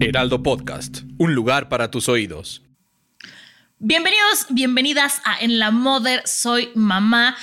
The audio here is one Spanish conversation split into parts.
Heraldo Podcast, un lugar para tus oídos. Bienvenidos, bienvenidas a En la Mother Soy Mamá.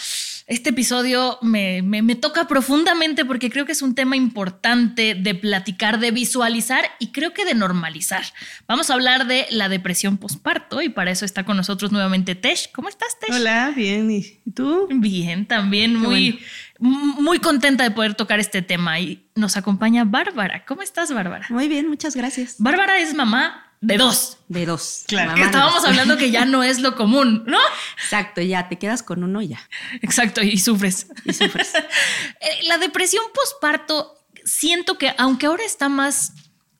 Este episodio me, toca profundamente porque creo que es un tema importante de platicar, de visualizar y creo que de normalizar. Vamos a hablar de la depresión posparto y para eso está con nosotros nuevamente Tesh. ¿Cómo estás, Tesh? Hola, bien. ¿Y tú? Bien, también muy, muy contenta de poder tocar este tema y nos acompaña Bárbara. ¿Cómo estás, Bárbara? Muy bien, muchas gracias. Bárbara es mamá de dos. De dos. Claro. estábamos hablando que ya no es lo común, ¿no? Exacto, ya te quedas con uno ya. Exacto, y sufres. Y sufres. Eh, la depresión posparto, siento que aunque ahora está más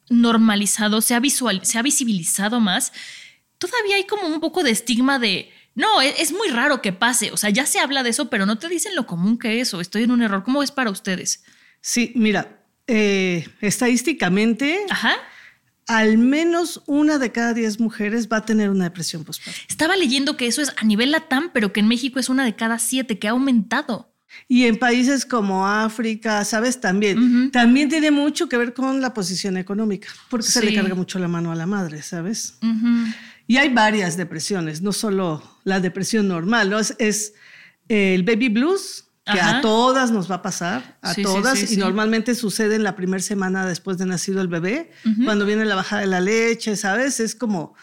normalizado, se ha, visual, se ha visibilizado más, todavía hay como un poco de estigma de, no, es, es, muy raro que pase, o sea, ya se habla de eso, pero no te dicen lo común que es o estoy en un error. ¿Cómo es para ustedes? Sí, mira, eh, estadísticamente... Ajá al menos una de cada diez mujeres va a tener una depresión postparto. Estaba leyendo que eso es a nivel latam, pero que en México es una de cada siete, que ha aumentado. Y en países como África, ¿sabes? También. También tiene mucho que ver con la posición económica, porque se le carga mucho la mano a la madre, ¿sabes? Y hay varias depresiones, no solo la depresión normal, ¿no? es el baby blues, que a todas nos va a pasar, a todas, y normalmente sucede en la primera semana después de nacido el bebé, cuando viene la bajada de la leche, ¿sabes? Es como...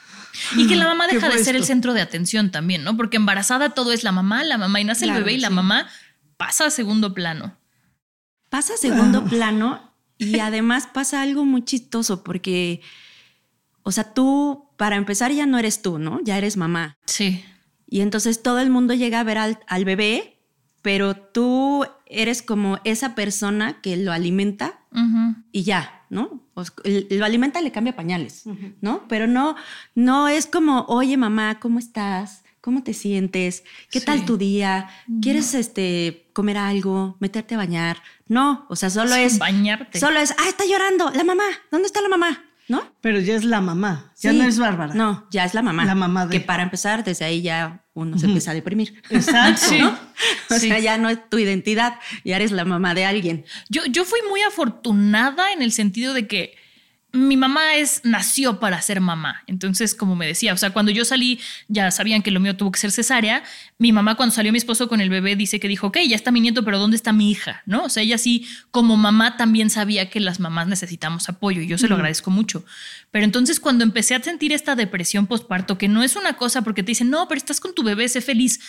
Y que la mamá deja de ser el centro de atención también, ¿no? Porque embarazada todo es la mamá, la mamá, y nace el bebé y la mamá pasa a segundo plano. Pasa a segundo plano y además pasa algo muy chistoso porque, o sea, tú, para empezar, ya no eres tú, ¿no? Ya eres mamá. Sí. Y entonces todo el mundo llega a ver al, al bebé pero tú eres como esa persona que lo alimenta y ya, ¿no? lo alimenta y le cambia pañales, ¿no? Pero no, no es como, oye mamá, ¿cómo estás? ¿Cómo te sientes? ¿Qué tal tu día? ¿Quieres este, comer algo? ¿Meterte a bañar? No, o sea, solo es... Bañarte. Solo es, ah, está llorando, la mamá, ¿dónde está la mamá? ¿No? Pero ya es la mamá, ya no es Bárbara. No, ya es la mamá. La mamá de... Que para empezar, desde ahí ya uno se empieza a deprimir. Exacto. O sea, ya no es tu identidad, ya eres la mamá de alguien. Yo, yo fui muy afortunada en el sentido de que mi mamá es, nació para ser mamá. Entonces, como me decía, o sea, cuando yo salí, ya sabían que lo mío tuvo que ser cesárea. Mi mamá, cuando salió mi esposo con el bebé, dice que dijo, ok, ya está mi nieto, pero ¿dónde está mi hija? ¿No? O sea, ella sí, como mamá, también sabía que las mamás necesitamos apoyo y yo se lo agradezco mucho. Pero entonces, cuando empecé a sentir esta depresión postparto, que no es una cosa porque te dicen, no, pero estás con tu bebé, sé feliz.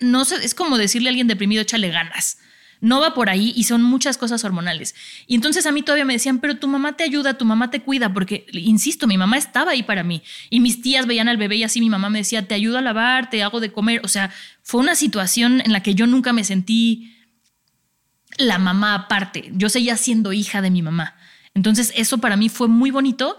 No sé, es como decirle a alguien deprimido, échale ganas no va por ahí y son muchas cosas hormonales. Y entonces a mí todavía me decían, pero tu mamá te ayuda, tu mamá te cuida, porque, insisto, mi mamá estaba ahí para mí. Y mis tías veían al bebé y así mi mamá me decía, te ayudo a lavar, te hago de comer. O sea, fue una situación en la que yo nunca me sentí la mamá aparte. Yo seguía siendo hija de mi mamá. Entonces eso para mí fue muy bonito,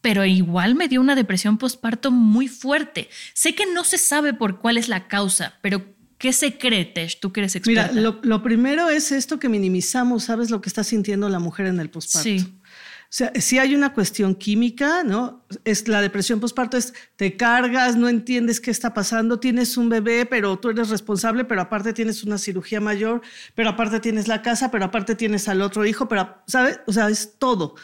pero igual me dio una depresión postparto muy fuerte. Sé que no se sabe por cuál es la causa, pero ¿Qué se cree, Tesh? Tú que eres experta. Mira, lo, primero es esto que minimizamos, ¿sabes lo que está sintiendo la mujer en el posparto? Sí. O sea, si hay una cuestión química, ¿no? Es la depresión posparto es te cargas, no entiendes qué está pasando, tienes un bebé, pero tú eres responsable, pero aparte tienes una cirugía mayor, pero aparte tienes la casa, pero aparte tienes al otro hijo, pero ¿sabes? O sea, es todo.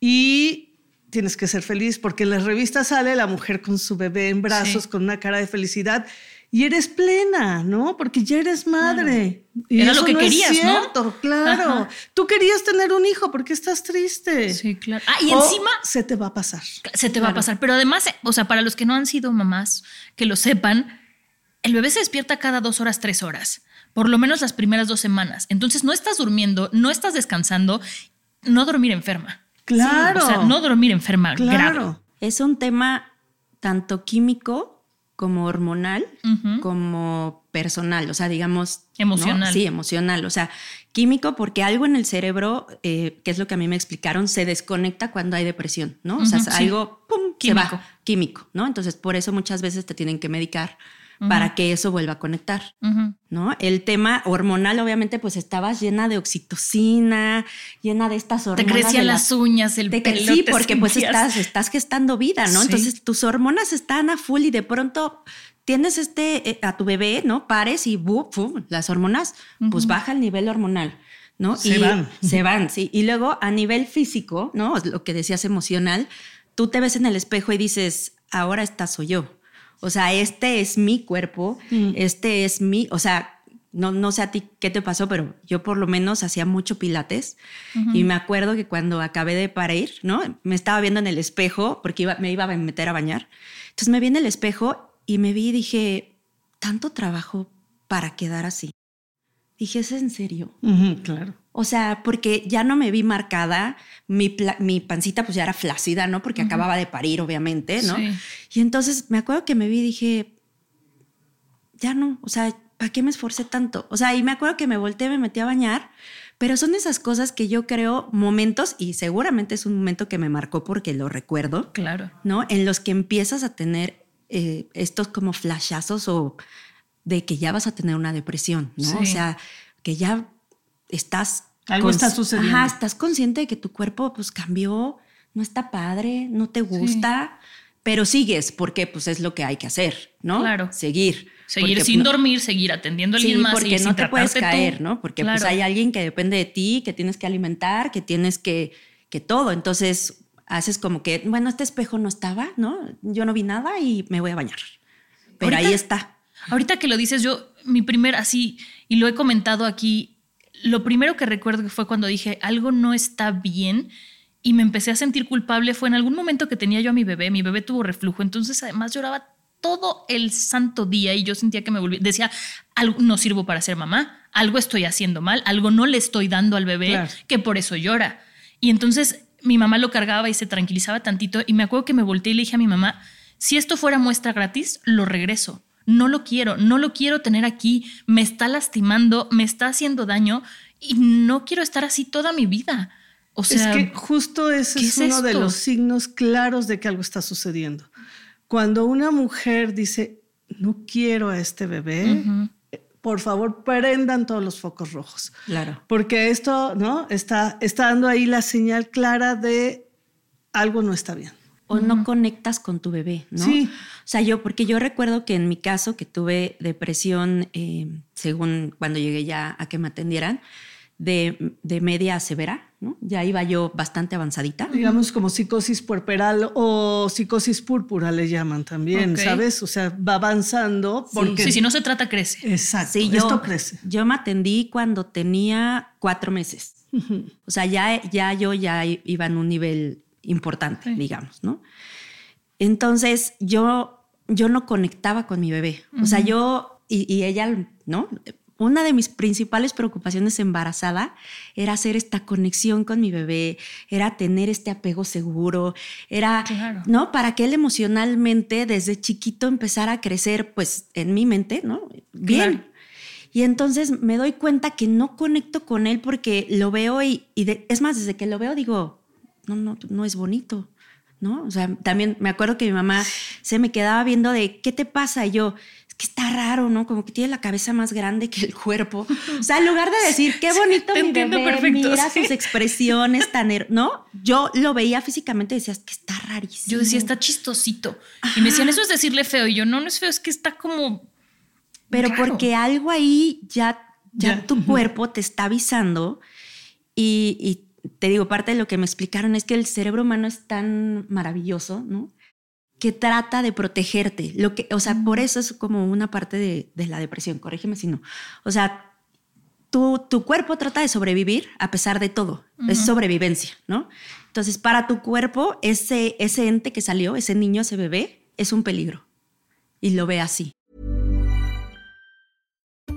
Y tienes que ser feliz porque en las revistas sale la mujer con su bebé en brazos, con una cara de felicidad y eres plena, ¿no? Porque ya eres madre. Y Era lo que querías, es cierto, Claro. Tú querías tener un hijo porque estás triste. Sí, claro. Ah, y encima se te va a pasar. Se te va a pasar, pero además, o sea, para los que no han sido mamás, que lo sepan, el bebé se despierta cada dos horas, tres horas, por lo menos las primeras dos semanas. Entonces no estás durmiendo, no estás descansando, no dormir enferma. Claro. o sea, no dormir enferma claro. Es un tema tanto químico como hormonal, como personal, o sea, digamos... Emocional. Sí, emocional, o sea, químico porque algo en el cerebro, eh, que es lo que a mí me explicaron, se desconecta cuando hay depresión, ¿no? O sea, algo, ¡pum!, químico. químico, ¿no? Entonces, por eso muchas veces te tienen que medicar para que eso vuelva a conectar, ¿no? El tema hormonal, obviamente, pues estabas llena de oxitocina, llena de estas hormonas. Te crecían las, uñas, el pelo. Sí, porque pues estás, estás gestando vida, ¿no? Entonces tus hormonas están a full y de pronto tienes este, eh, a tu bebé, ¿no? Pares y las hormonas, pues baja el nivel hormonal. ¿no? Se y van. Se van, sí. Y luego a nivel físico, ¿no? Lo que decías emocional, tú te ves en el espejo y dices, ahora esta soy yo. O sea, este es mi cuerpo, Mm. este es mi, o sea, no, no sé a ti qué te pasó, pero yo por lo menos hacía mucho pilates y me acuerdo que cuando acabé de parir, ¿no? Me estaba viendo en el espejo porque iba, me iba a meter a bañar. Entonces me vi en el espejo y me vi y dije, tanto trabajo para quedar así. Dije, ¿es en serio? Ujú, claro. O sea, porque ya no me vi marcada, mi, mi pancita pues ya era flácida, ¿no? Porque acababa de parir, obviamente, ¿no? Sí. Y entonces me acuerdo que me vi y dije, ya no, o sea, ¿para qué me esforcé tanto? O sea, y me acuerdo que me volteé, me metí a bañar, pero son esas cosas que yo creo momentos, y seguramente es un momento que me marcó porque lo recuerdo, Claro. ¿no? En los que empiezas a tener eh, estos como flashazos o de que ya vas a tener una depresión, ¿no? Sí. O sea, que ya estás... Algo está sucediendo. Ajá, estás consciente de que tu cuerpo pues cambió, no está padre, no te gusta, pero sigues porque pues es lo que hay que hacer, ¿no? Claro. Seguir. Seguir sin no- dormir, seguir atendiendo a Sí, alguien más. porque no sin te puedes tratarte tú. caer, ¿no? Porque pues Claro. hay alguien que depende de ti, que tienes que alimentar, que tienes que, que todo. Entonces haces como que, bueno, este espejo no estaba, ¿no? Yo no vi nada y me voy a bañar. Pero Ahorita- ahí está. Ahorita que lo dices, yo, mi primer, así, y lo he comentado aquí, lo primero que recuerdo que fue cuando dije algo no está bien y me empecé a sentir culpable fue en algún momento que tenía yo a mi bebé, mi bebé tuvo reflujo, entonces además lloraba todo el santo día y yo sentía que me volvía, decía, algo, no sirvo para ser mamá, algo estoy haciendo mal, algo no le estoy dando al bebé Claro. que por eso llora. Y entonces mi mamá lo cargaba y se tranquilizaba tantito y me acuerdo que me volteé y le dije a mi mamá, si esto fuera muestra gratis, lo regreso. No lo quiero, no lo quiero tener aquí, me está lastimando, me está haciendo daño y no quiero estar así toda mi vida. O sea, es que justo ese ¿qué es, es uno de los signos claros de que algo está sucediendo. Cuando una mujer dice, no quiero a este bebé, por favor, prendan todos los focos rojos. Claro. Porque esto, ¿no? Está, está dando ahí la señal clara de algo no está bien. O no conectas con tu bebé, ¿no? Sí. O sea, yo, porque yo recuerdo que en mi caso, que tuve depresión, eh, según cuando llegué ya a que me atendieran, de, de media a severa, ¿no? Ya iba yo bastante avanzadita. Digamos como psicosis puerperal o psicosis púrpura le llaman también. ¿sabes? O sea, va avanzando porque... sí, si no se trata, crece. Exacto, Sí, yo, esto crece. yo me atendí cuando tenía cuatro meses. O sea, ya, ya yo ya iba en un nivel importante, Sí. digamos, ¿no? Entonces yo, yo no conectaba con mi bebé. O sea, yo y, y ella, ¿no? Una de mis principales preocupaciones embarazada era hacer esta conexión con mi bebé, era tener este apego seguro, era, Claro. ¿no? Para que él emocionalmente desde chiquito empezara a crecer, pues en mi mente, ¿no? Bien. Claro. Y entonces me doy cuenta que no conecto con él porque lo veo y, y de- es más, desde que lo veo digo, no, no, no es bonito, ¿no? O sea, también me acuerdo que mi mamá se me quedaba viendo de, ¿qué te pasa? Y yo, es que está raro, ¿no? Como que tiene la cabeza más grande que el cuerpo. O sea, en lugar de decir, qué bonito mi bebé, perfecto, mira sí. sus expresiones tan, ¿no? Yo lo veía físicamente y decía, es que está rarísimo. Yo decía, está chistosito. Y me decían, eso es decirle feo. Y yo, no, no es feo, es que está como. Pero raro". porque algo ahí ya, ya, Ya. tu cuerpo te está avisando y, y te digo, parte de lo que me explicaron es que el cerebro humano es tan maravilloso, ¿no? Que trata de protegerte. Lo que, o sea, por eso es como una parte de, de la depresión, corrígeme si no. O sea, tu, tu cuerpo trata de sobrevivir a pesar de todo. Es sobrevivencia, ¿no? Entonces, para tu cuerpo, ese, ese ente que salió, ese niño, ese bebé, es un peligro. Y lo ve así.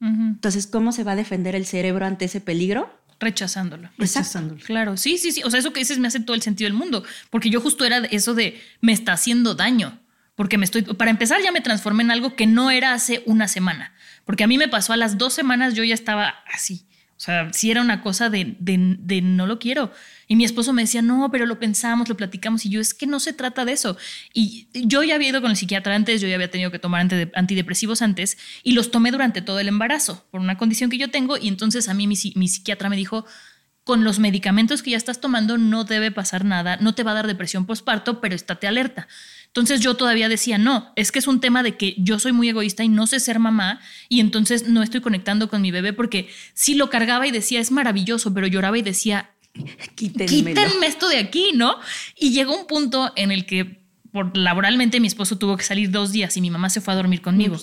Entonces, ¿cómo se va a defender el cerebro ante ese peligro? rechazándolo. Rechazándolo. Claro, sí, sí, sí. O sea, eso que dices me hace todo el sentido del mundo. Porque yo justo era eso de me está haciendo daño. porque me estoy, para empezar ya me transformé en algo que no era hace una semana, porque a mí me pasó a las dos semanas yo ya estaba así, o sea, si era una cosa de, de, no lo quiero. Y mi esposo me decía, no, pero lo pensamos, lo platicamos. Y yo, es que no se trata de eso. Y yo ya había ido con el psiquiatra antes, yo ya había tenido que tomar antidepresivos antes y los tomé durante todo el embarazo por una condición que yo tengo. Y entonces a mí mi, mi psiquiatra me dijo, con los medicamentos que ya estás tomando no debe pasar nada, no te va a dar depresión postparto, pero estate alerta. Entonces yo todavía decía, no, es que es un tema de que yo soy muy egoísta y no sé ser mamá y entonces no estoy conectando con mi bebé porque sí lo cargaba y decía, es maravilloso, pero lloraba y decía, quítenme esto de aquí, ¿no? Y llegó un punto en el que por, laboralmente mi esposo tuvo que salir dos días y mi mamá se fue a dormir conmigo.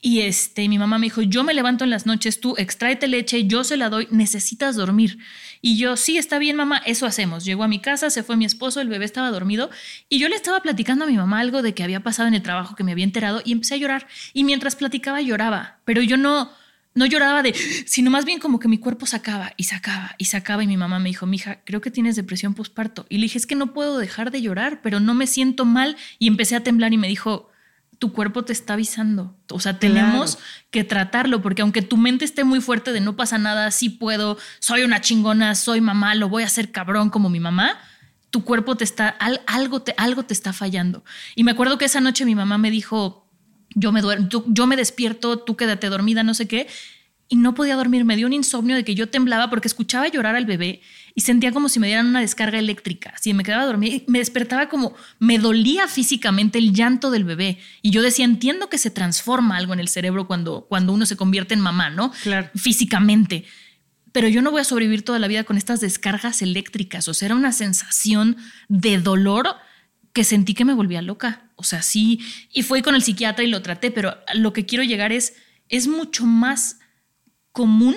Y este, mi mamá me dijo, yo me levanto en las noches, tú extráete leche, yo se la doy, necesitas dormir. Y yo, sí, está bien, mamá, eso hacemos. Llegó a mi casa, se fue mi esposo, el bebé estaba dormido y yo le estaba platicando a mi mamá algo de que había pasado en el trabajo que me había enterado y empecé a llorar. Y mientras platicaba lloraba, pero yo no, no lloraba de, sino más bien como que mi cuerpo sacaba y sacaba y sacaba y mi mamá me dijo, mija, creo que tienes depresión postparto. Y le dije, es que no puedo dejar de llorar, pero no me siento mal y empecé a temblar y me dijo, tu cuerpo te está avisando. O sea, tenemos que tratarlo, porque aunque tu mente esté muy fuerte de no pasa nada, sí puedo, soy una chingona, soy mamá, lo voy a hacer cabrón como mi mamá, tu cuerpo te está, algo te, algo te está fallando. Y me acuerdo que esa noche mi mamá me dijo, yo me, duermo, yo me despierto, tú quédate dormida, no sé qué, y no podía dormir, me dio un insomnio de que yo temblaba porque escuchaba llorar al bebé y sentía como si me dieran una descarga eléctrica. Si me quedaba dormida, me despertaba como me dolía físicamente el llanto del bebé. Y yo decía, entiendo que se transforma algo en el cerebro cuando, cuando uno se convierte en mamá, ¿no? Claro. Físicamente. Pero yo no voy a sobrevivir toda la vida con estas descargas eléctricas. O sea, era una sensación de dolor que sentí que me volvía loca. O sea, sí. Y fui con el psiquiatra y lo traté, pero lo que quiero llegar es, es mucho más común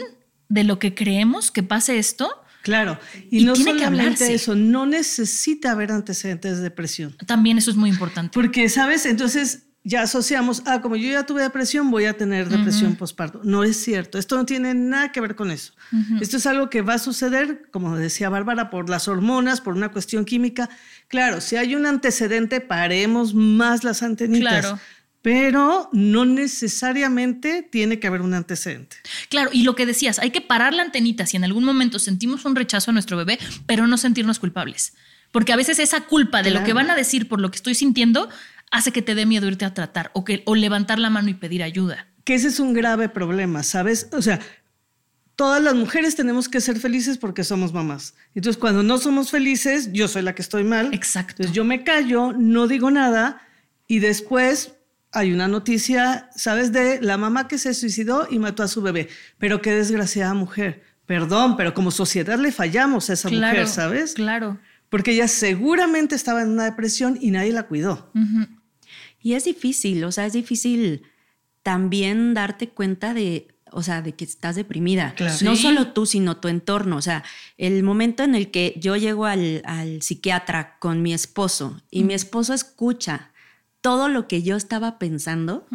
de lo que creemos que pase esto Claro, y, no solamente eso, no necesita haber antecedentes de depresión. También eso es muy importante. Porque, ¿sabes? Entonces ya asociamos, ah, como yo ya tuve depresión, voy a tener depresión postparto. No es cierto, esto no tiene nada que ver con eso. Esto es algo que va a suceder, como decía Bárbara, por las hormonas, por una cuestión química. Claro, si hay un antecedente, paremos más las antenitas. Claro pero no necesariamente tiene que haber un antecedente. Claro, y lo que decías, hay que parar la antenita si en algún momento sentimos un rechazo a nuestro bebé, pero no sentirnos culpables. Porque a veces esa culpa de lo que van a decir por lo que estoy sintiendo hace que te dé miedo irte a tratar o, que, o levantar la mano y pedir ayuda. Que ese es un grave problema, ¿sabes? O sea, todas las mujeres tenemos que ser felices porque somos mamás. Entonces, cuando no somos felices, yo soy la que estoy mal. Exacto. Entonces, yo me callo, no digo nada y después hay una noticia, ¿sabes? De la mamá que se suicidó y mató a su bebé. Pero qué desgraciada mujer. Perdón, pero como sociedad le fallamos a esa mujer, ¿sabes? Claro. Porque ella seguramente estaba en una depresión y nadie la cuidó. Y es difícil, o sea, es difícil también darte cuenta de, o sea, de que estás deprimida. No solo tú, sino tu entorno. O sea, el momento en el que yo llego al, psiquiatra con mi esposo y mi esposo escucha todo lo que yo estaba pensando,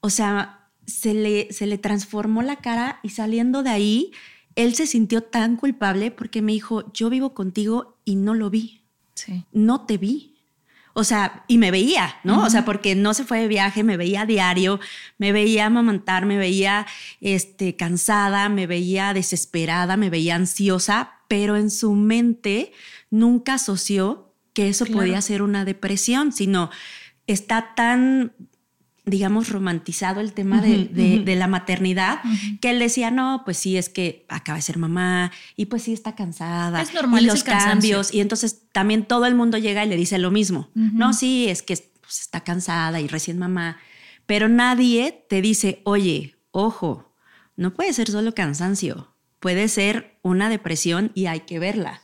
o sea, se le, se le transformó la cara y saliendo de ahí, él se sintió tan culpable porque me dijo, yo vivo contigo y no lo vi. Sí. No te vi. O sea, y me veía, ¿no? O sea, porque no se fue de viaje, me veía diario, me veía amamantar, me veía este, cansada, me veía desesperada, me veía ansiosa, pero en su mente nunca asoció que eso podía ser una depresión, sino está tan digamos, romantizado el tema de, la maternidad, que él decía, no, pues sí, es que acaba de ser mamá y pues sí está cansada. Es normal. Y los cambios. Y entonces también todo el mundo llega y le dice lo mismo. No, sí, es que pues, está cansada y recién mamá. Pero nadie te dice, oye, ojo, no puede ser solo cansancio, puede ser una depresión y hay que verla.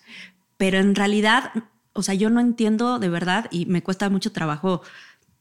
Pero en realidad, o sea, yo no entiendo de verdad y me cuesta mucho trabajo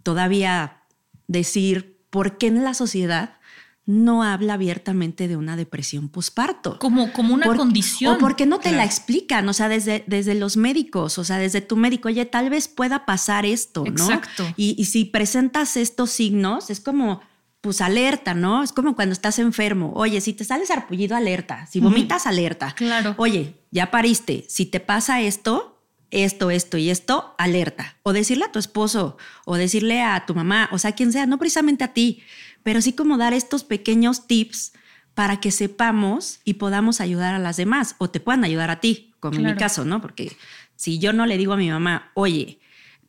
todavía decir por qué en la sociedad no habla abiertamente de una depresión posparto. Como, como una condición. O porque no te la explican, o sea, desde, desde los médicos, o sea, desde tu médico, oye, tal vez pueda pasar esto, ¿no? Exacto. Y, si presentas estos signos, es como, pues alerta, ¿no? Es como cuando estás enfermo. Oye, si te sales arpullido, alerta. Si vomitas, alerta. Claro. Oye, ya pariste. Si te pasa esto, esto, esto y esto, alerta. O decirle a tu esposo, o decirle a tu mamá, o sea, quien sea, no precisamente a ti, pero sí como dar estos pequeños tips para que sepamos y podamos ayudar a las demás o te puedan ayudar a ti, como en mi caso, ¿no? Porque si yo no le digo a mi mamá, oye,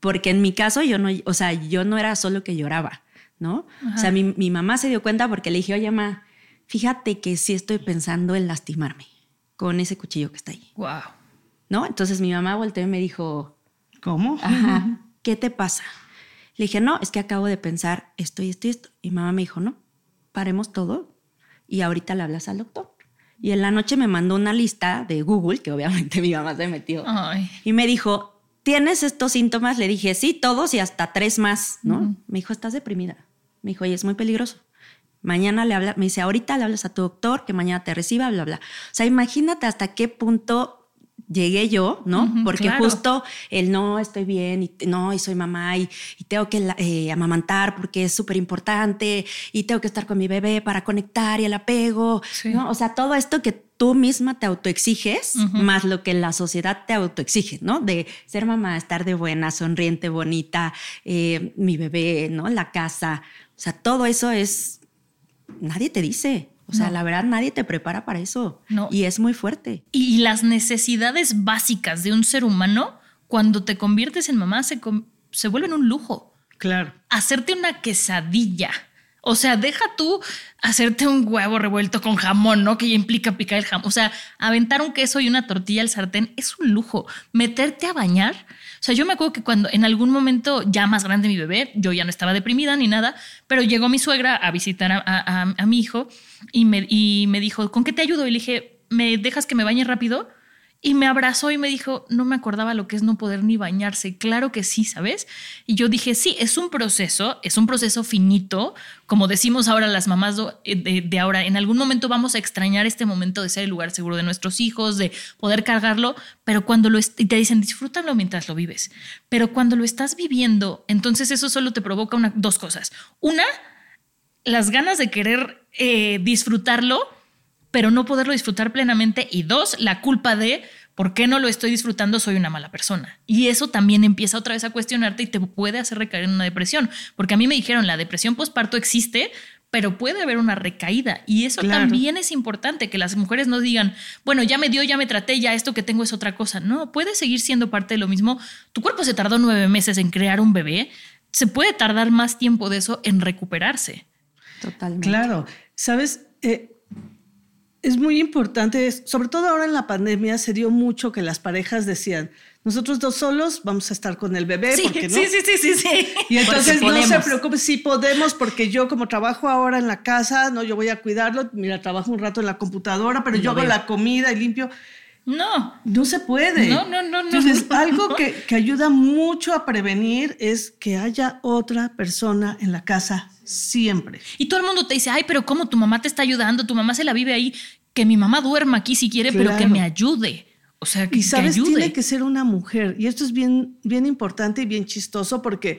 porque en mi caso yo no, o sea, yo no era solo que lloraba, ¿no? O sea, mi, mi, mamá se dio cuenta porque le dije, oye, mamá, fíjate que sí estoy pensando en lastimarme con ese cuchillo que está ahí. Wow. ¿No? Entonces mi mamá volteó y me dijo, ¿cómo? Ajá, ¿qué te pasa? Le dije, no, es que acabo de pensar esto y esto y esto. Y mamá me dijo, no, paremos todo y ahorita le hablas al doctor. Y en la noche me mandó una lista de Google, que obviamente mi mamá se metió, Ay. y me dijo, ¿tienes estos síntomas? Le dije, sí, todos y hasta tres más, ¿no? Me dijo, estás deprimida. Me dijo, oye, es muy peligroso. Mañana le habla, me dice, ahorita le hablas a tu doctor, que mañana te reciba, bla, bla. O sea, imagínate hasta qué punto llegué yo, ¿no? Porque claro. justo el no estoy bien y no, y soy mamá y, y tengo que eh, amamantar porque es súper importante y tengo que estar con mi bebé para conectar y el apego, Sí. ¿no? O sea, todo esto que tú misma te autoexiges, más lo que la sociedad te autoexige, ¿no? De ser mamá, estar de buena, sonriente, bonita, eh, mi bebé, ¿no? La casa. O sea, todo eso es, nadie te dice. O sea, No. la verdad, nadie te prepara para eso. No. Y es muy fuerte. Y las necesidades básicas de un ser humano, cuando te conviertes en mamá, se, se vuelven un lujo. Claro. Hacerte una quesadilla. O sea, deja tú hacerte un huevo revuelto con jamón, ¿no? Que ya implica picar el jamón. O sea, aventar un queso y una tortilla al sartén es un lujo. Meterte a bañar. O sea, yo me acuerdo que cuando en algún momento, ya más grande mi bebé, yo ya no estaba deprimida ni nada, pero llegó mi suegra a visitar a, mi hijo y me, y me dijo, ¿con qué te ayudo? Y le dije, ¿me dejas que me bañe rápido? Y me abrazó y me dijo, no me acordaba lo que es no poder ni bañarse. Claro que sí, ¿sabes? Y yo dije, sí, es un proceso, es un proceso finito. Como decimos ahora las mamás eh, de, ahora, en algún momento vamos a extrañar este momento de ser el lugar seguro de nuestros hijos, de poder cargarlo, pero cuando lo y te dicen, disfrútalo mientras lo vives. Pero cuando lo estás viviendo, entonces eso solo te provoca una, dos cosas. Una, las ganas de querer eh, disfrutarlo, pero no poderlo disfrutar plenamente. Y dos, la culpa de por qué no lo estoy disfrutando, soy una mala persona. Y eso también empieza otra vez a cuestionarte y te puede hacer recaer en una depresión. Porque a mí me dijeron, la depresión postparto existe, pero puede haber una recaída. Y eso Claro. también es importante, que las mujeres no digan, bueno, ya me dio, ya me traté, ya esto que tengo es otra cosa. No, puede seguir siendo parte de lo mismo. Tu cuerpo se tardó nueve meses en crear un bebé. Se puede tardar más tiempo de eso en recuperarse. Totalmente. Claro, sabes, Eh, es muy importante, sobre todo ahora en la pandemia se dio mucho que las parejas decían, nosotros dos solos vamos a estar con el bebé, Sí, porque no. sí, sí, sí, sí, sí. Y entonces no se preocupe, sí podemos, porque yo como trabajo ahora en la casa, no, yo voy a cuidarlo, mira, trabajo un rato en la computadora, pero Y yo hago veo. la comida y limpio. No, No se puede. No, no, no, no, Entonces, no. algo que, que ayuda mucho a prevenir es que haya otra persona en la casa siempre. Y todo el mundo te dice, ay, pero ¿cómo tu mamá te está ayudando? Tu mamá se la vive ahí. Que mi mamá duerma aquí si quiere, pero que me ayude. O sea, que, Y sabes, que ayude. tiene que ser una mujer. Y esto es bien, bien importante y bien chistoso porque,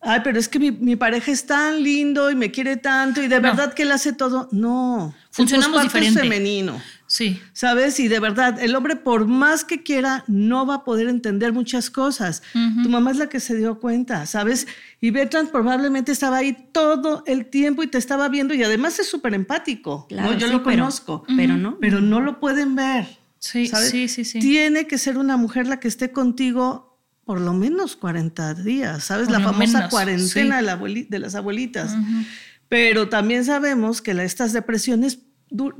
ay, pero es que mi, mi pareja es tan lindo y me quiere tanto y de No. verdad que él hace todo. No. Funcionamos diferente. femenino. Sí. ¿Sabes? Y de verdad, el hombre por más que quiera, no va a poder entender muchas cosas. Tu mamá es la que se dio cuenta, ¿sabes? Y Bertrand probablemente estaba ahí todo el tiempo y te estaba viendo y además es súper empático. Claro, ¿no? Yo sí, lo pero- conozco. Pero no. Pero no lo pueden ver. Sí, ¿sabes? sí, sí, sí. Tiene que ser una mujer la que esté contigo por lo menos 40 días, ¿sabes? Por la famosa menos, cuarentena sí. de, la abueli- de las abuelitas. Pero también sabemos que la- estas depresiones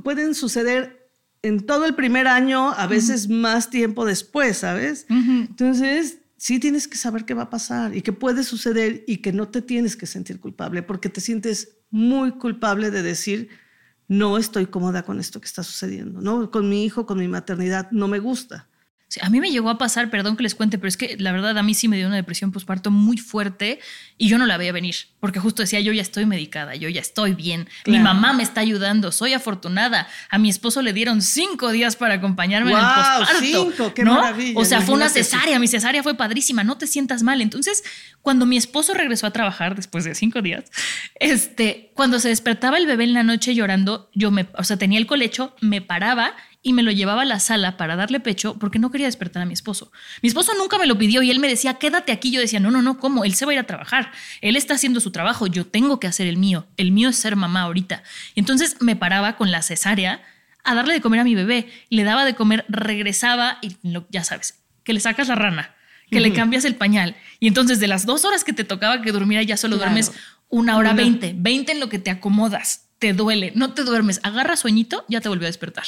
pueden suceder en todo el primer año, a veces más tiempo después, ¿sabes? Entonces, sí tienes que saber qué va a pasar y qué puede suceder y que no te tienes que sentir culpable porque te sientes muy culpable de decir, no estoy cómoda con esto que está sucediendo, ¿no? Con mi hijo, con mi maternidad, no me gusta. A mí me llegó a pasar, perdón que les cuente, pero es que la verdad a mí sí me dio una depresión postparto muy fuerte y yo no la veía venir, porque justo decía, yo ya estoy medicada, yo ya estoy bien, mi mamá me está ayudando, soy afortunada. A mi esposo le dieron cinco días para acompañarme en el postparto. Cinco, qué ¿no? maravilla, O sea, fue una cesárea, mi cesárea fue padrísima, no te sientas mal. Entonces, cuando mi esposo regresó a trabajar después de cinco días, este, cuando se despertaba el bebé en la noche llorando, yo me, o sea, tenía el colecho, me paraba y me lo llevaba a la sala para darle pecho porque no quería despertar a mi esposo. Mi esposo nunca me lo pidió y él me decía, quédate aquí. Yo decía, no, no, no, ¿cómo? Él se va a ir a trabajar. Él está haciendo su trabajo. Yo tengo que hacer el mío. El mío es ser mamá ahorita. Entonces me paraba con la cesárea a darle de comer a mi bebé. Le daba de comer, regresaba y ya sabes, que le sacas la rana, que le cambias el pañal. Y entonces de las dos horas que te tocaba que durmiera, ya solo duermes una hora veinte. Veinte en lo que te acomodas. Te duele, no te duermes, agarra sueñito, ya te volvió a despertar.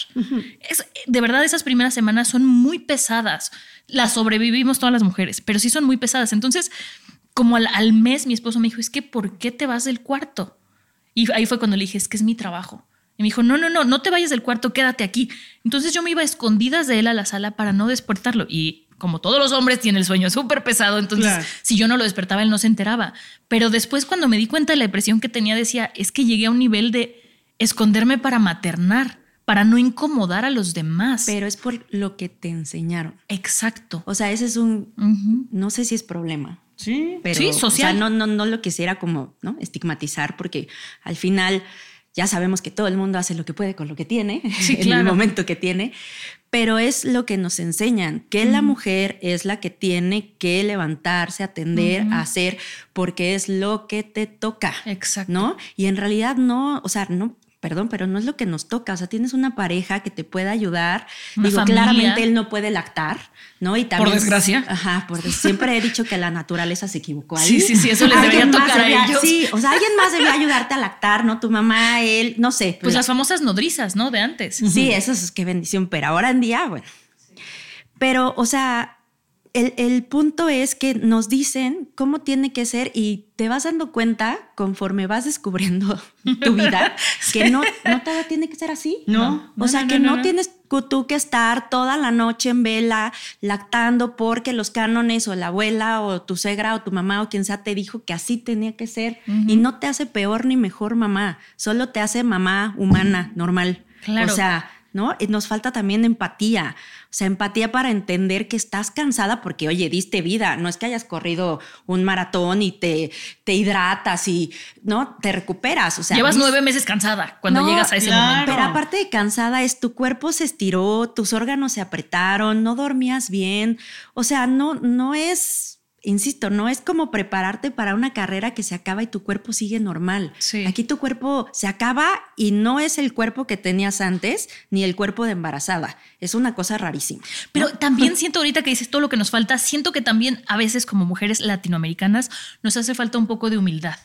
es, de verdad, esas primeras semanas son muy pesadas. Las sobrevivimos todas las mujeres, pero sí son muy pesadas. Entonces, como al, al mes, mi esposo me dijo, es que, ¿por qué te vas del cuarto? Y ahí fue cuando le dije, es que es mi trabajo. Y me dijo, no, no, no, no te vayas del cuarto, quédate aquí. Entonces yo me iba escondidas de él a la sala para no despertarlo. Y como todos los hombres, tiene el sueño súper pesado. Entonces, si yo no lo despertaba, él no se enteraba. Pero después, cuando me di cuenta de la depresión que tenía, decía, es que llegué a un nivel de esconderme para maternar, para no incomodar a los demás. Pero es por lo que te enseñaron. Exacto. O sea, ese es un, no sé si es problema. Sí, pero, sí, social. O sea, no, no, no lo quisiera como ¿no? estigmatizar, porque al final ya sabemos que todo el mundo hace lo que puede con lo que tiene, en el momento que tiene, pero es lo que nos enseñan, que la mujer es la que tiene que levantarse, atender, hacer, porque es lo que te toca. Exacto. ¿No? Y en realidad no, o sea, no, perdón, pero no es lo que nos toca. O sea, tienes una pareja que te puede ayudar. Digo, claramente él no puede lactar, ¿no? Y también, por desgracia. Ajá, por siempre he dicho que la naturaleza se equivocó ahí. Sí, sí, sí, eso les debería tocar a ellos. Sí, o sea, alguien más debía ayudarte a lactar, ¿no? Tu mamá, él, no sé. Pues las famosas nodrizas, ¿no? De antes. Sí, eso es qué bendición, pero ahora en día, bueno. Pero, o sea, el, punto es que nos dicen cómo tiene que ser y te vas dando cuenta conforme vas descubriendo tu vida que no, no todo tiene que ser así. No. o sea, que no, tienes tú que estar toda la noche en vela lactando porque los cánones o la abuela o tu suegra o tu mamá o quien sea te dijo que así tenía que ser y no te hace peor ni mejor mamá, solo te hace mamá humana, normal. Claro. O sea, ¿no? Y nos falta también empatía. O sea, empatía para entender que estás cansada porque, oye, diste vida. No es que hayas corrido un maratón y te, te hidratas y, ¿no? Te recuperas. O sea, Llevas nueve meses cansada cuando llegas a ese momento. Pero aparte de cansada, es tu cuerpo se estiró, tus órganos se apretaron, no dormías bien. O sea, no, no es insisto, no es como prepararte para una carrera que se acaba y tu cuerpo sigue normal. Aquí tu cuerpo se acaba y no es el cuerpo que tenías antes ni el cuerpo de embarazada. Es una cosa rarísima. Pero también siento ahorita que dices todo lo que nos falta, siento que también a veces como mujeres latinoamericanas nos hace falta un poco de humildad.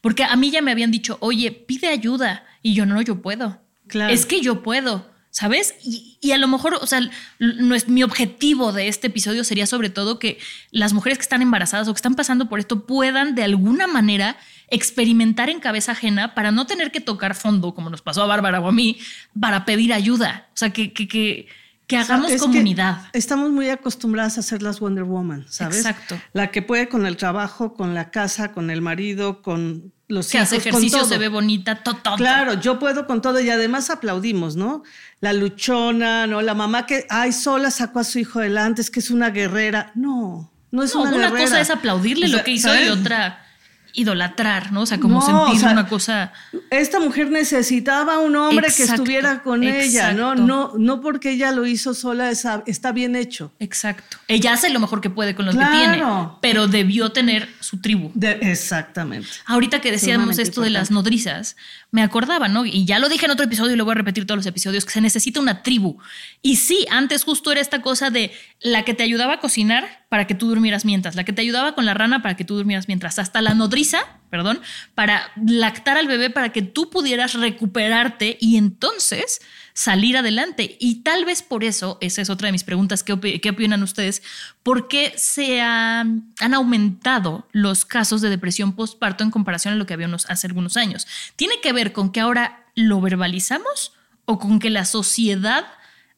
Porque a mí ya me habían dicho, oye, pide ayuda. Y yo no, yo puedo. Claro. Es que yo puedo. ¿Sabes? Y, a lo mejor, o sea, no es, mi objetivo de este episodio sería sobre todo que las mujeres que están embarazadas o que están pasando por esto puedan de alguna manera experimentar en cabeza ajena para no tener que tocar fondo, como nos pasó a Bárbara o a mí, para pedir ayuda. O sea, que, que, que, que hagamos comunidad. estamos muy acostumbradas a ser las Wonder Woman, ¿sabes? Exacto. La que puede con el trabajo, con la casa, con el marido, con los que hace ejercicio, se ve bonita, todo, Claro, yo puedo con todo y además aplaudimos, ¿no? La luchona, ¿no? La mamá que, ay, sola sacó a su hijo adelante, es que es una guerrera. No, no es una, guerrera. Una cosa es aplaudirle lo que hizo y otra idolatrar, ¿no? O sea, como sentir una cosa. Esta mujer necesitaba un hombre que estuviera con ella, ¿no? No, no porque ella lo hizo sola, está bien hecho. Exacto. Ella hace lo mejor que puede con lo que tiene, pero debió tener su tribu. exactamente. Ahorita que decíamos esto de las nodrizas, me acordaba, ¿no? Y ya lo dije en otro episodio y lo voy a repetir todos los episodios, que se necesita una tribu. Y sí, antes justo era esta cosa de la que te ayudaba a cocinar para que tú durmieras mientras, la que te ayudaba con la rana para que tú durmieras mientras, hasta la nodriza, perdón, para lactar al bebé para que tú pudieras recuperarte y entonces salir adelante. Y tal vez por eso, esa es otra de mis preguntas, ¿qué, qué opinan ustedes? ¿Por qué se han aumentado los casos de depresión postparto en comparación a lo que habíamos hace algunos años? ¿Tiene que ver con que ahora lo verbalizamos o con que la sociedad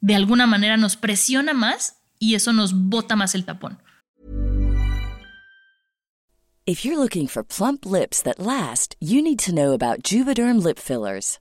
de alguna manera nos presiona más y eso nos bota más el tapón? If you're looking for plump lips that last, you need to know about Juvederm lip fillers.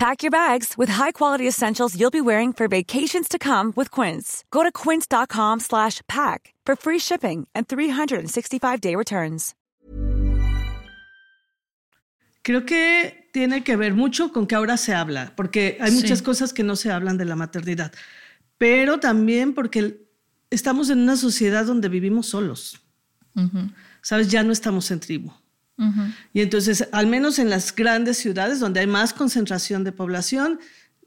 Pack your bags with high-quality essentials you'll be wearing for vacations to come with Quince. Go to quince.com slash pack for free shipping and 365-day returns. Creo que tiene que ver mucho con que ahora se habla, porque hay muchas cosas que no se hablan de la maternidad, pero también porque estamos en una sociedad donde vivimos solos. ¿Sabes? Ya no estamos en tribu. Y entonces, al menos en las grandes ciudades donde hay más concentración de población,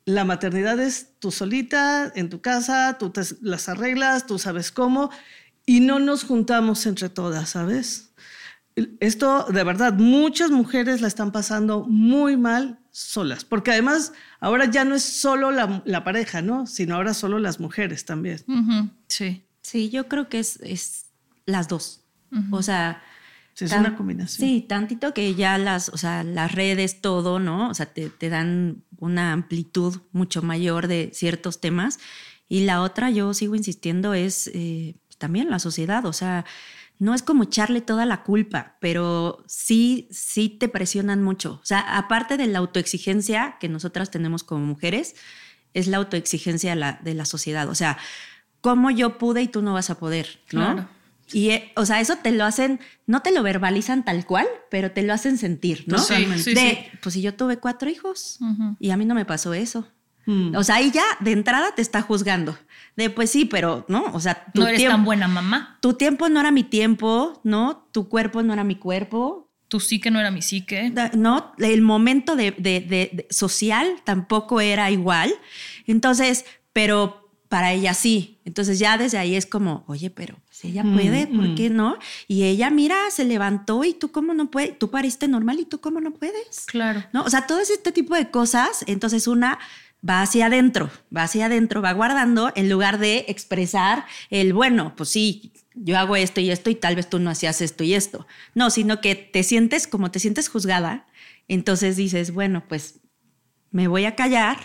la maternidad es tú solita, en tu casa, tú te las arreglas, tú sabes cómo, y no nos juntamos entre todas, ¿sabes? Esto, de verdad, muchas mujeres la están pasando muy mal solas, porque además ahora ya no es solo la, pareja, ¿no? Sino ahora solo las mujeres también. Sí. Sí, yo creo que es, es las dos. O sea, es una combinación. Sí, tantito que ya las, o sea, las redes, todo, ¿no? O sea, te, dan una amplitud mucho mayor de ciertos temas. Y la otra, yo sigo insistiendo, es eh, también la sociedad. O sea, no es como echarle toda la culpa, pero sí, sí te presionan mucho. O sea, aparte de la autoexigencia que nosotras tenemos como mujeres, es la autoexigencia de la, de la sociedad. O sea, ¿cómo yo pude y tú no vas a poder? ¿no? Claro. Y, eh, o sea, eso te lo hacen, no te lo verbalizan tal cual, pero te lo hacen sentir, ¿no? Sí, sí, de, pues si yo tuve cuatro hijos y a mí no me pasó eso. Mm. O sea, ahí ya de entrada te está juzgando. De pues sí, pero no, o sea, tu no eres tan buena mamá. Tu tiempo no era mi tiempo, ¿no? Tu cuerpo no era mi cuerpo. Tu psique no era mi psique. No, el momento de, de social tampoco era igual. Entonces, pero para ella sí. Entonces ya desde ahí es como, oye, pero si ella puede, ¿por mm. qué no? Y ella, mira, se levantó y tú cómo no puedes, tú pariste normal y tú cómo no puedes. Claro. ¿No? O sea, todo este tipo de cosas, entonces una va hacia adentro, va hacia adentro, va guardando en lugar de expresar el, bueno, pues sí, yo hago esto y esto y tal vez tú no hacías esto y esto. No, sino que te sientes como te sientes juzgada, entonces dices, bueno, pues me voy a callar,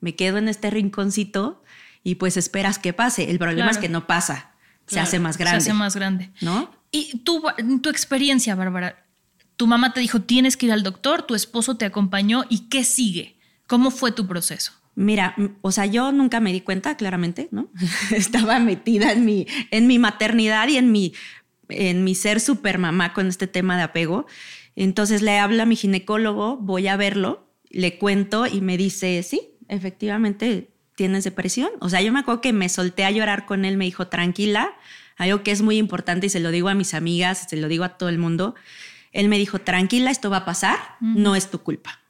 me quedo en este rinconcito y pues esperas que pase. El problema es que no pasa, se hace más grande. Se hace más grande. ¿No? Y tú, tu experiencia, Bárbara, tu mamá te dijo tienes que ir al doctor, tu esposo te acompañó y ¿qué sigue? ¿Cómo fue tu proceso? Mira, o sea, yo nunca me di cuenta, claramente, ¿no? Estaba metida en mi, en mi maternidad y en mi, en mi ser super mamá con este tema de apego. Entonces le habla a mi ginecólogo, voy a verlo, le cuento y me dice, sí, efectivamente tienes depresión. O sea, yo me acuerdo que me solté a llorar con él, me dijo, tranquila, algo que es muy importante y se lo digo a mis amigas, se lo digo a todo el mundo. Él me dijo, tranquila, esto va a pasar, no es tu culpa,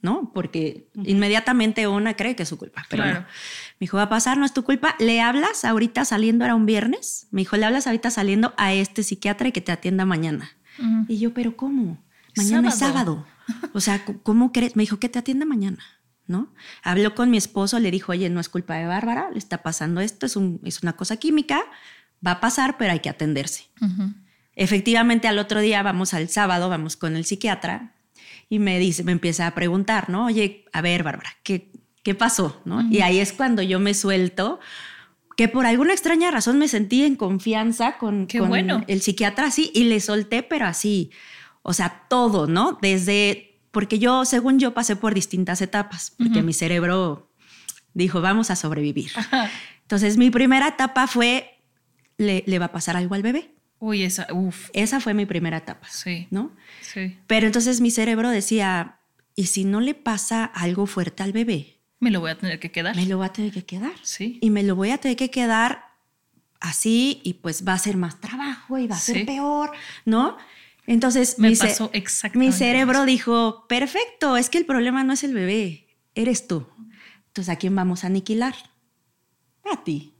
¿no? Porque inmediatamente una cree que es su culpa, pero no. Me dijo, va a pasar, no es tu culpa. ¿Le hablas ahorita saliendo, era un viernes? Me dijo, le hablas ahorita saliendo a este psiquiatra y que te atienda mañana. Y yo, pero ¿cómo? Mañana es sábado. O sea, ¿cómo crees? Me dijo, que te atienda mañana. ¿No? Habló con mi esposo, le dijo, oye, no es culpa de Bárbara, le está pasando esto, es, un, es una cosa química, va a pasar, pero hay que atenderse. Efectivamente, al otro día vamos al sábado, vamos con el psiquiatra y me dice, me empieza a preguntar, ¿no? Oye, a ver, Bárbara, ¿qué, qué pasó? ¿no? Y ahí es cuando yo me suelto que por alguna extraña razón me sentí en confianza con, Qué con bueno. el psiquiatra así y le solté, pero así, o sea, todo, ¿no? Desde, porque yo, según yo, pasé por distintas etapas, porque mi cerebro dijo, vamos a sobrevivir. Entonces, mi primera etapa fue, le, le va a pasar algo al bebé. Uy, esa, uf. Esa fue mi primera etapa, Sí. ¿no? Sí. Pero entonces mi cerebro decía, ¿y si no le pasa algo fuerte al bebé? Me lo voy a tener que quedar. Me lo voy a tener que quedar. Sí. Y me lo voy a tener que quedar así y pues va a ser más trabajo y va a Sí. ser peor, ¿no? Entonces Me mi, ce- pasó exactamente mi cerebro eso. dijo, perfecto, es que el problema no es el bebé, eres tú. Entonces, ¿a quién vamos a aniquilar? A ti,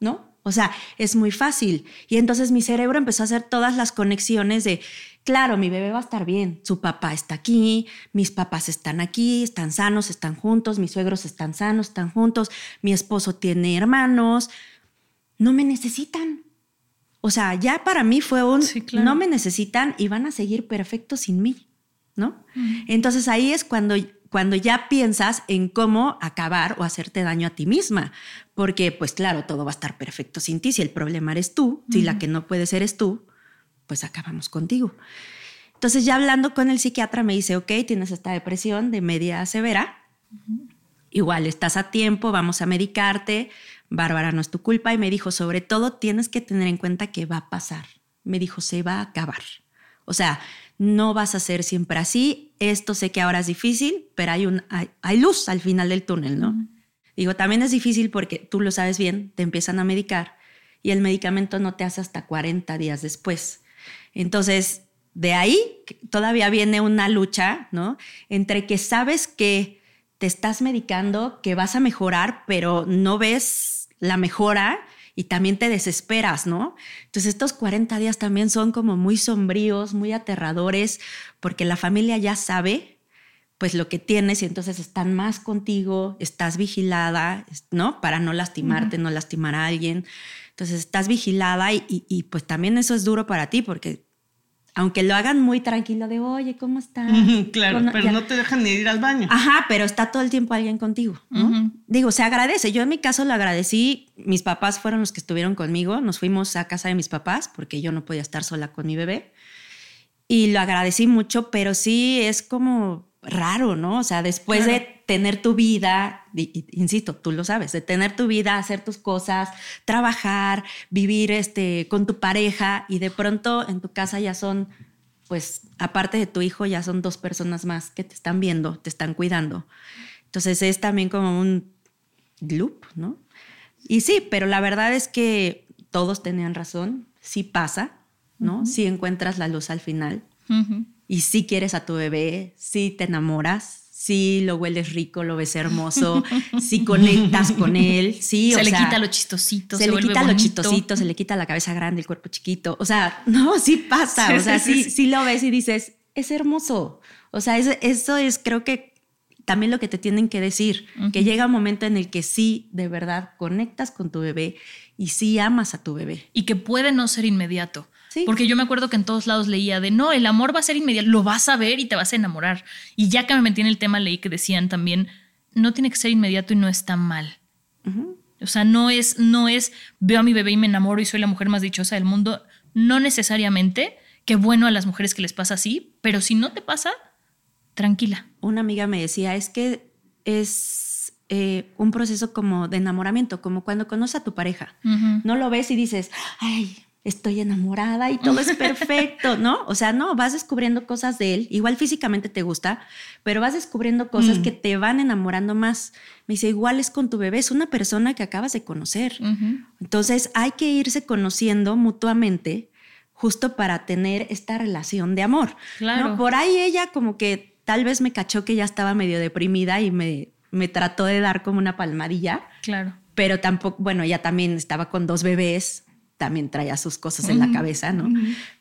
¿no? O sea, es muy fácil. Y entonces mi cerebro empezó a hacer todas las conexiones de, claro, mi bebé va a estar bien, su papá está aquí, mis papás están aquí, están sanos, están juntos, mis suegros están sanos, están juntos, mi esposo tiene hermanos, no me necesitan. O sea, ya para mí fue un, Sí, claro. no me necesitan y van a seguir perfectos sin mí, ¿no? Entonces ahí es cuando, cuando ya piensas en cómo acabar o hacerte daño a ti misma, porque pues claro, todo va a estar perfecto sin ti, si el problema eres tú, si la que no puedes eres tú, pues acabamos contigo. Entonces ya hablando con el psiquiatra me dice, ok, tienes esta depresión de media severa, igual estás a tiempo, vamos a medicarte, Bárbara, no es tu culpa. Y me dijo, sobre todo tienes que tener en cuenta que va a pasar. Me dijo, se va a acabar. O sea, no vas a ser siempre así. Esto sé que ahora es difícil, pero hay, un, hay, hay luz al final del túnel, ¿no? Digo, también es difícil porque tú lo sabes bien, te empiezan a medicar y el medicamento no te hace hasta 40 días después. Entonces, de ahí todavía viene una lucha, ¿no? Entre que sabes que te estás medicando, que vas a mejorar, pero no ves la mejora y también te desesperas, ¿no? Entonces estos 40 días también son como muy sombríos, muy aterradores, porque la familia ya sabe pues lo que tienes y entonces están más contigo, estás vigilada, ¿no? Para no lastimarte, no lastimar a alguien. Entonces estás vigilada y, y, y, pues también eso es duro para ti porque aunque lo hagan muy tranquilo de, oye, ¿cómo estás? claro, pero ya- no te dejan ni ir al baño. Ajá, pero está todo el tiempo alguien contigo. Digo, se agradece. Yo en mi caso lo agradecí. Mis papás fueron los que estuvieron conmigo. Nos fuimos a casa de mis papás porque yo no podía estar sola con mi bebé. Y lo agradecí mucho, pero sí es como raro, ¿no? O sea, después de tener tu vida, insisto, tú lo sabes, de tener tu vida, hacer tus cosas, trabajar, vivir este, con tu pareja y de pronto en tu casa ya son, pues, aparte de tu hijo, ya son dos personas más que te están viendo, te están cuidando. Entonces es también como un loop, ¿no? Y sí, pero la verdad es que todos tenían razón, sí pasa, ¿no? Sí encuentras la luz al final Ujú. Y sí quieres a tu bebé, sí te enamoras, sí lo hueles rico, lo ves hermoso, sí conectas con él, sí, se o le sea, quita lo chistosito. se, le quita lo chistosito, se le quita la cabeza grande, el cuerpo chiquito. O sea, no, sí pasa. Sí, o sea, sí, sí, sí, sí, lo ves y dices, es hermoso. O sea, es- eso es, creo que también lo que te tienen que decir, que llega un momento en el que sí, de verdad, conectas con tu bebé y sí amas a tu bebé. Y que puede no ser inmediato. Sí. Porque yo me acuerdo que en todos lados leía de no, el amor va a ser inmediato, lo vas a ver y te vas a enamorar. Y ya que me metí en el tema, leí que decían también, no tiene que ser inmediato y no está mal. O sea, no es, no es, veo a mi bebé y me enamoro y soy la mujer más dichosa del mundo. No necesariamente, qué bueno a las mujeres que les pasa así, pero si no te pasa, tranquila. Una amiga me decía, es que es eh, un proceso como de enamoramiento, como cuando conoces a tu pareja. No lo ves y dices, ay, estoy enamorada y todo es perfecto, ¿no? O sea, no, vas descubriendo cosas de él, igual físicamente te gusta, pero vas descubriendo cosas que te van enamorando más. Me dice, igual es con tu bebé, es una persona que acabas de conocer. Entonces hay que irse conociendo mutuamente justo para tener esta relación de amor. ¿no? Claro. Por ahí ella como que tal vez me cachó que ya estaba medio deprimida y me, me trató de dar como una palmadilla, Claro. pero tampoco, bueno, ella también estaba con dos bebés, también traía sus cosas en la cabeza, ¿no?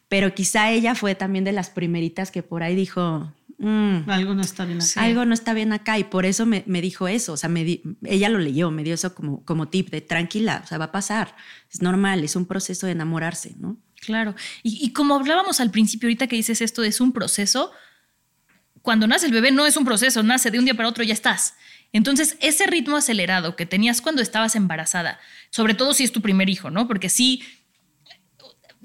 Pero quizá ella fue también de las primeritas que por ahí dijo, "Mm, Algo no está bien acá. algo no está bien acá y por eso me, me dijo eso, o sea, me di- ella lo leyó, me dio eso como, como tip de tranquila, o sea, va a pasar, es normal, es un proceso de enamorarse, ¿no? Claro. Y, y como hablábamos al principio, ahorita que dices esto, es un proceso, cuando nace el bebé no es un proceso, nace de un día para otro, ya estás. Entonces, ese ritmo acelerado que tenías cuando estabas embarazada, sobre todo si es tu primer hijo, ¿no? Porque sí,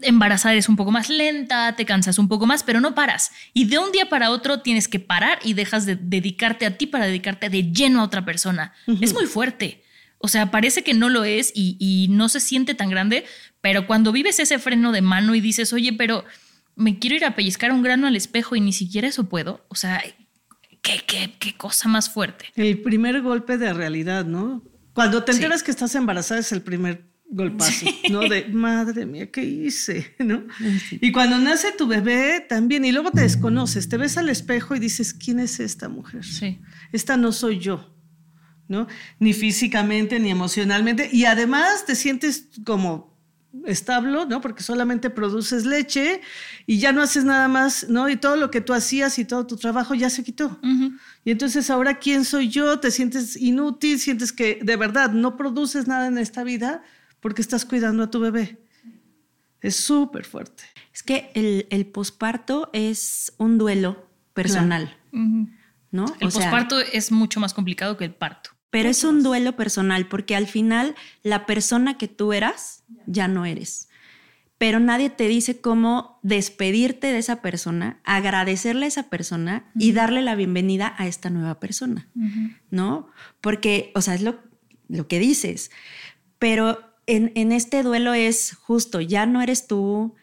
embarazada eres un poco más lenta, te cansas un poco más, pero no paras. Y de un día para otro tienes que parar y dejas de dedicarte a ti para dedicarte de lleno a otra persona. Es muy fuerte. O sea, parece que no lo es y, y, no se siente tan grande, pero cuando vives ese freno de mano y dices, oye, pero me quiero ir a pellizcar un grano al espejo y ni siquiera eso puedo, o sea, qué, qué, qué cosa más fuerte. El primer golpe de realidad, ¿no? Cuando te enteras que estás embarazada es el primer golpazo, ¿no? De madre mía, ¿qué hice? ¿No? Y cuando nace tu bebé también, y luego te desconoces, te ves al espejo y dices, ¿quién es esta mujer? Sí. Esta no soy yo, ¿no? Ni físicamente, ni emocionalmente, y además te sientes como establo, ¿no? Porque solamente produces leche y ya no haces nada más, ¿no? Y todo lo que tú hacías y todo tu trabajo ya se quitó. Y entonces ahora, ¿quién soy yo? Te sientes inútil, sientes que de verdad no produces nada en esta vida porque estás cuidando a tu bebé. Es súper fuerte. Es que el, el posparto es un duelo personal, ¿no? El posparto es mucho más complicado que el parto. Pero es un duelo personal porque al final la persona que tú eras ya no eres. Pero nadie te dice cómo despedirte de esa persona, agradecerle a esa persona y darle la bienvenida a esta nueva persona, ¿no? Porque, o sea, es lo, lo que dices. Pero en, en este duelo es justo, ya no eres tú,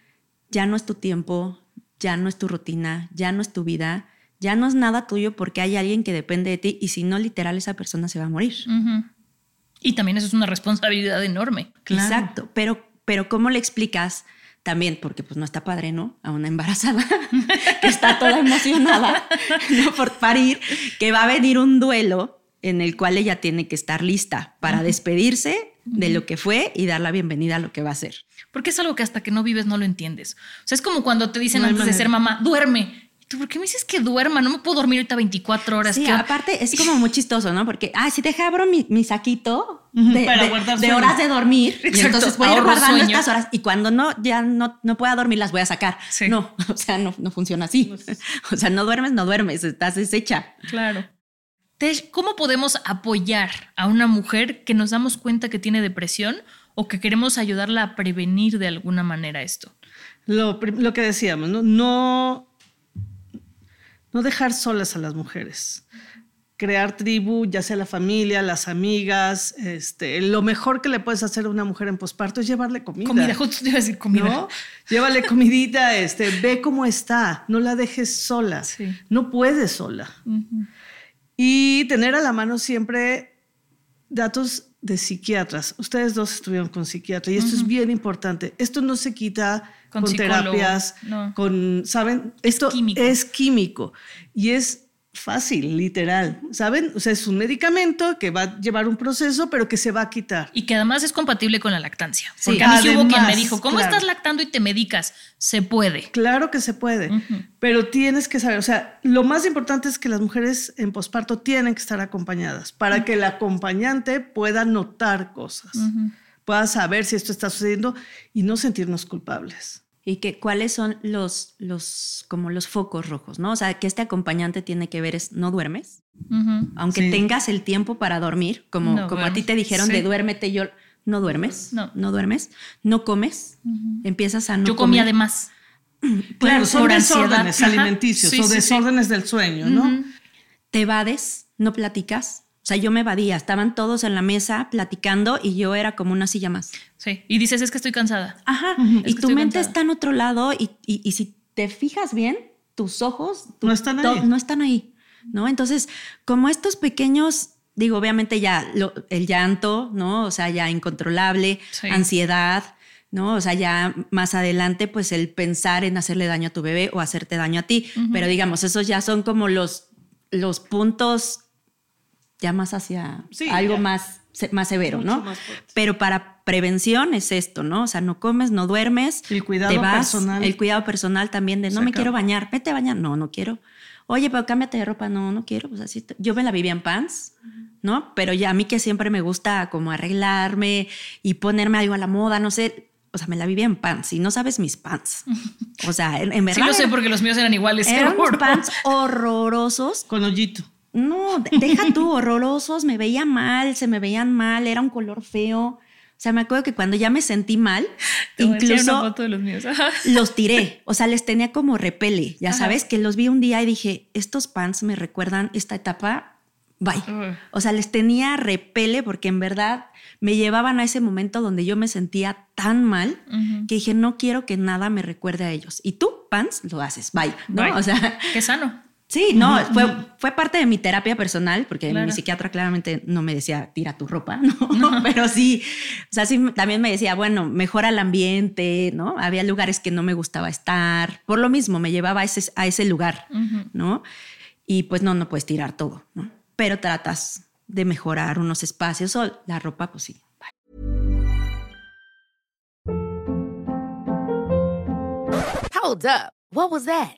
ya no es tu tiempo, ya no es tu rutina, ya no es tu vida ya no es nada tuyo porque hay alguien que depende de ti y si no, literal, esa persona se va a morir. Y también eso es una responsabilidad enorme. Exacto, pero, pero ¿cómo le explicas? También, porque pues no está padre, ¿no? A una embarazada que está toda emocionada por parir, que va a venir un duelo en el cual ella tiene que estar lista para despedirse de lo que fue y dar la bienvenida a lo que va a ser. Porque es algo que hasta que no vives no lo entiendes. O sea, es como cuando te dicen antes de ser mamá, duerme. ¿Tú por qué me dices que duerma? No me puedo dormir ahorita 24 horas. Sí, aparte es como muy chistoso, ¿no? Porque, ah, si deja abro mi, saquito de, horas de dormir, y entonces voy a ir guardando estas horas y cuando no, ya no, no pueda dormir, las voy a sacar. No, o sea, no, no funciona así. O sea, no duermes, no duermes, estás deshecha. Claro. ¿cómo podemos apoyar a una mujer que nos damos cuenta que tiene depresión o que queremos ayudarla a prevenir de alguna manera esto? Lo, lo que decíamos, ¿no? No no dejar solas a las mujeres. Crear tribu, ya sea la familia, las amigas, este, lo mejor que le puedes hacer a una mujer en posparto es llevarle comida. Comida, justo te iba a decir comida. ¿No? Llévale comidita, este, ve cómo está, no la dejes sola, no puedes sola. Y tener a la mano siempre datos de psiquiatras. Ustedes dos estuvieron con psiquiatra y esto es bien importante. Esto no se quita con, terapias, con, ¿saben? Esto es químico. y es fácil, literal, ¿saben? O sea, es un medicamento que va a llevar un proceso, pero que se va a quitar. Y que además es compatible con la lactancia. Porque a mí hubo quien me dijo, ¿cómo estás lactando y te medicas? Se puede. Claro que se puede, pero tienes que saber, o sea, lo más importante es que las mujeres en posparto tienen que estar acompañadas para que el acompañante pueda notar cosas, pueda saber si esto está sucediendo y no sentirnos culpables y que cuáles son los, los, como los focos rojos, ¿no? O sea, que este acompañante tiene que ver es, no duermes, aunque tengas el tiempo para dormir, como, como a ti te dijeron de duérmete, yo, no duermes, no, no duermes, no comes, empiezas a no Yo comí además. Claro, son desórdenes alimenticios o desórdenes del sueño, ¿no? Te evades, no platicas, o sea, yo me evadía, estaban todos en la mesa platicando y yo era como una silla más. Sí, y dices, es que estoy cansada. Ajá, y tu mente está en otro lado y, y, si te fijas bien, tus ojos no están ahí. No están ahí, ¿no? Entonces, como estos pequeños, digo, obviamente ya el llanto, ¿no? O sea, ya incontrolable, ansiedad, ¿no? O sea, ya más adelante, pues el pensar en hacerle daño a tu bebé o hacerte daño a ti. Pero digamos, esos ya son como los, los puntos ya más hacia algo más, más severo, ¿no? Pero para prevención es esto, ¿no? O sea, no comes, no duermes. El cuidado personal. El cuidado personal también de no me quiero bañar, vete a bañar, no, no quiero. Oye, pero cámbiate de ropa, no, no quiero. Pues así, yo me la vivía en pants, ¿no? Pero ya a mí que siempre me gusta como arreglarme y ponerme algo a la moda, no sé. o sea, me la vivía en pants y no sabes mis pants. O sea, en, verdad. Sí, lo sé porque los míos eran iguales. Eran unos pants horrorosos. Con hoyito. No, deja tú, horrorosos, me veía mal, se me veían mal, era un color feo. O sea, me acuerdo que cuando ya me sentí mal, incluso los, míos. los tiré. O sea, les tenía como repele. Ya sabes, que los vi un día y dije, estos pants me recuerdan esta etapa. Bye. O sea, les tenía repele porque en verdad me llevaban a ese momento donde yo me sentía tan mal que dije, no quiero que nada me recuerde a ellos. Y tú, pants, lo haces. Bye. ¿no? O sea, qué sano. Sí, no, fue, fue parte de mi terapia personal, porque mi psiquiatra claramente no me decía, tira tu ropa, ¿no? Pero sí, o sea, sí, también me decía, bueno, mejora el ambiente, ¿no? Había lugares que no me gustaba estar, por lo mismo, me llevaba a ese, a ese lugar, ¿no? Y pues no, no puedes tirar todo, ¿no? Pero tratas de mejorar unos espacios o la ropa, pues sí. Hold up. What was that?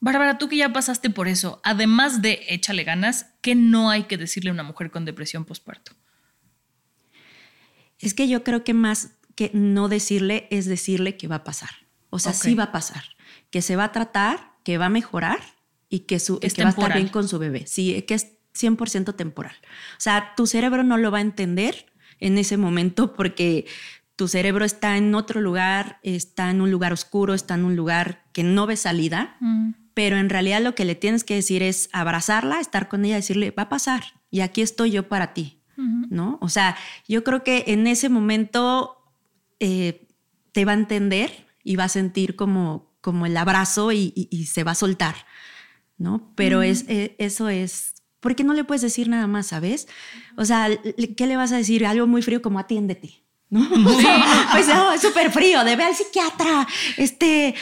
Bárbara, tú que ya pasaste por eso, además de échale ganas, ¿qué no hay que decirle a una mujer con depresión postparto? Es que yo creo que más que no decirle es decirle que va a pasar. O sea, sí va a pasar, que se va a tratar, que va a mejorar y que, su, que va a estar bien con su bebé. Sí, que es 100% temporal. O sea, tu cerebro no lo va a entender en ese momento porque tu cerebro está en otro lugar, está en un lugar oscuro, está en un lugar que no ve salida. Mm pero en realidad lo que le tienes que decir es abrazarla, estar con ella, decirle, va a pasar y aquí estoy yo para ti, ¿no? O sea, yo creo que en ese momento eh, te va a entender y va a sentir como, como el abrazo y, se va a soltar, ¿no? Pero es, eh, eso es, ¿por qué no le puedes decir nada más, sabes? O sea, ¿qué le vas a decir? Algo muy frío como atiéndete. ¿no? Sí. pues no, es súper frío, de ve al psiquiatra, este,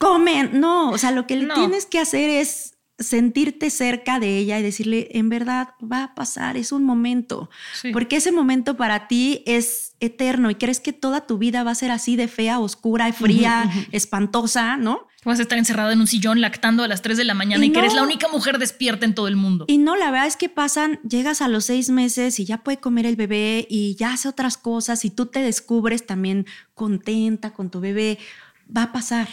comen. No, o sea, lo que le tienes que hacer es sentirte cerca de ella y decirle, en verdad va a pasar, es un momento, porque ese momento para ti es eterno y crees que toda tu vida va a ser así de fea, oscura, fría, espantosa, ¿no? Vas a estar encerrada en un sillón lactando a las 3 de la mañana y, que eres la única mujer despierta en todo el mundo. Y no, la verdad es que pasan, llegas a los seis meses y ya puede comer el bebé y ya hace otras cosas y tú te descubres también contenta con tu bebé. Va a pasar,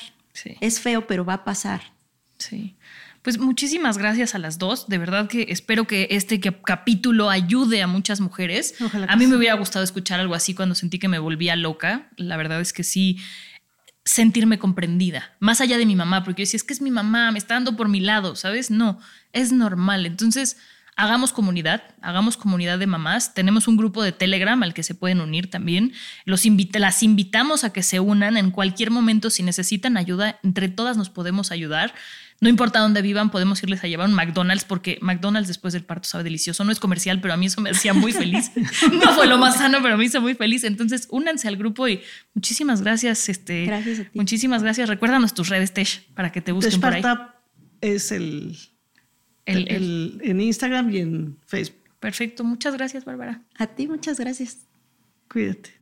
es feo, pero va a pasar. Sí. Pues muchísimas gracias a las dos. De verdad que espero que este capítulo ayude a muchas mujeres. a mí me hubiera gustado escuchar algo así cuando sentí que me volvía loca. La verdad es que sí, sentirme comprendida, más allá de mi mamá, porque yo decía, es que es mi mamá, me está dando por mi lado, ¿sabes? No, es normal. Entonces, hagamos comunidad, hagamos comunidad de mamás. Tenemos un grupo de Telegram al que se pueden unir también. Los las invitamos a que se unan en cualquier momento si necesitan ayuda. Entre todas nos podemos ayudar. No importa dónde vivan, podemos irles a llevar un McDonald's porque McDonald's después del parto sabe delicioso. No es comercial, pero a mí eso me hacía muy feliz. no fue lo más sano, pero me hizo muy feliz. Entonces, únanse al grupo y muchísimas gracias. Este, gracias a ti. Muchísimas gracias. Recuérdanos tus redes, Tesh, para que te busquen por ahí. es el el, en Instagram y en Facebook. Perfecto, muchas gracias, Bárbara. A ti, muchas gracias. Cuídate.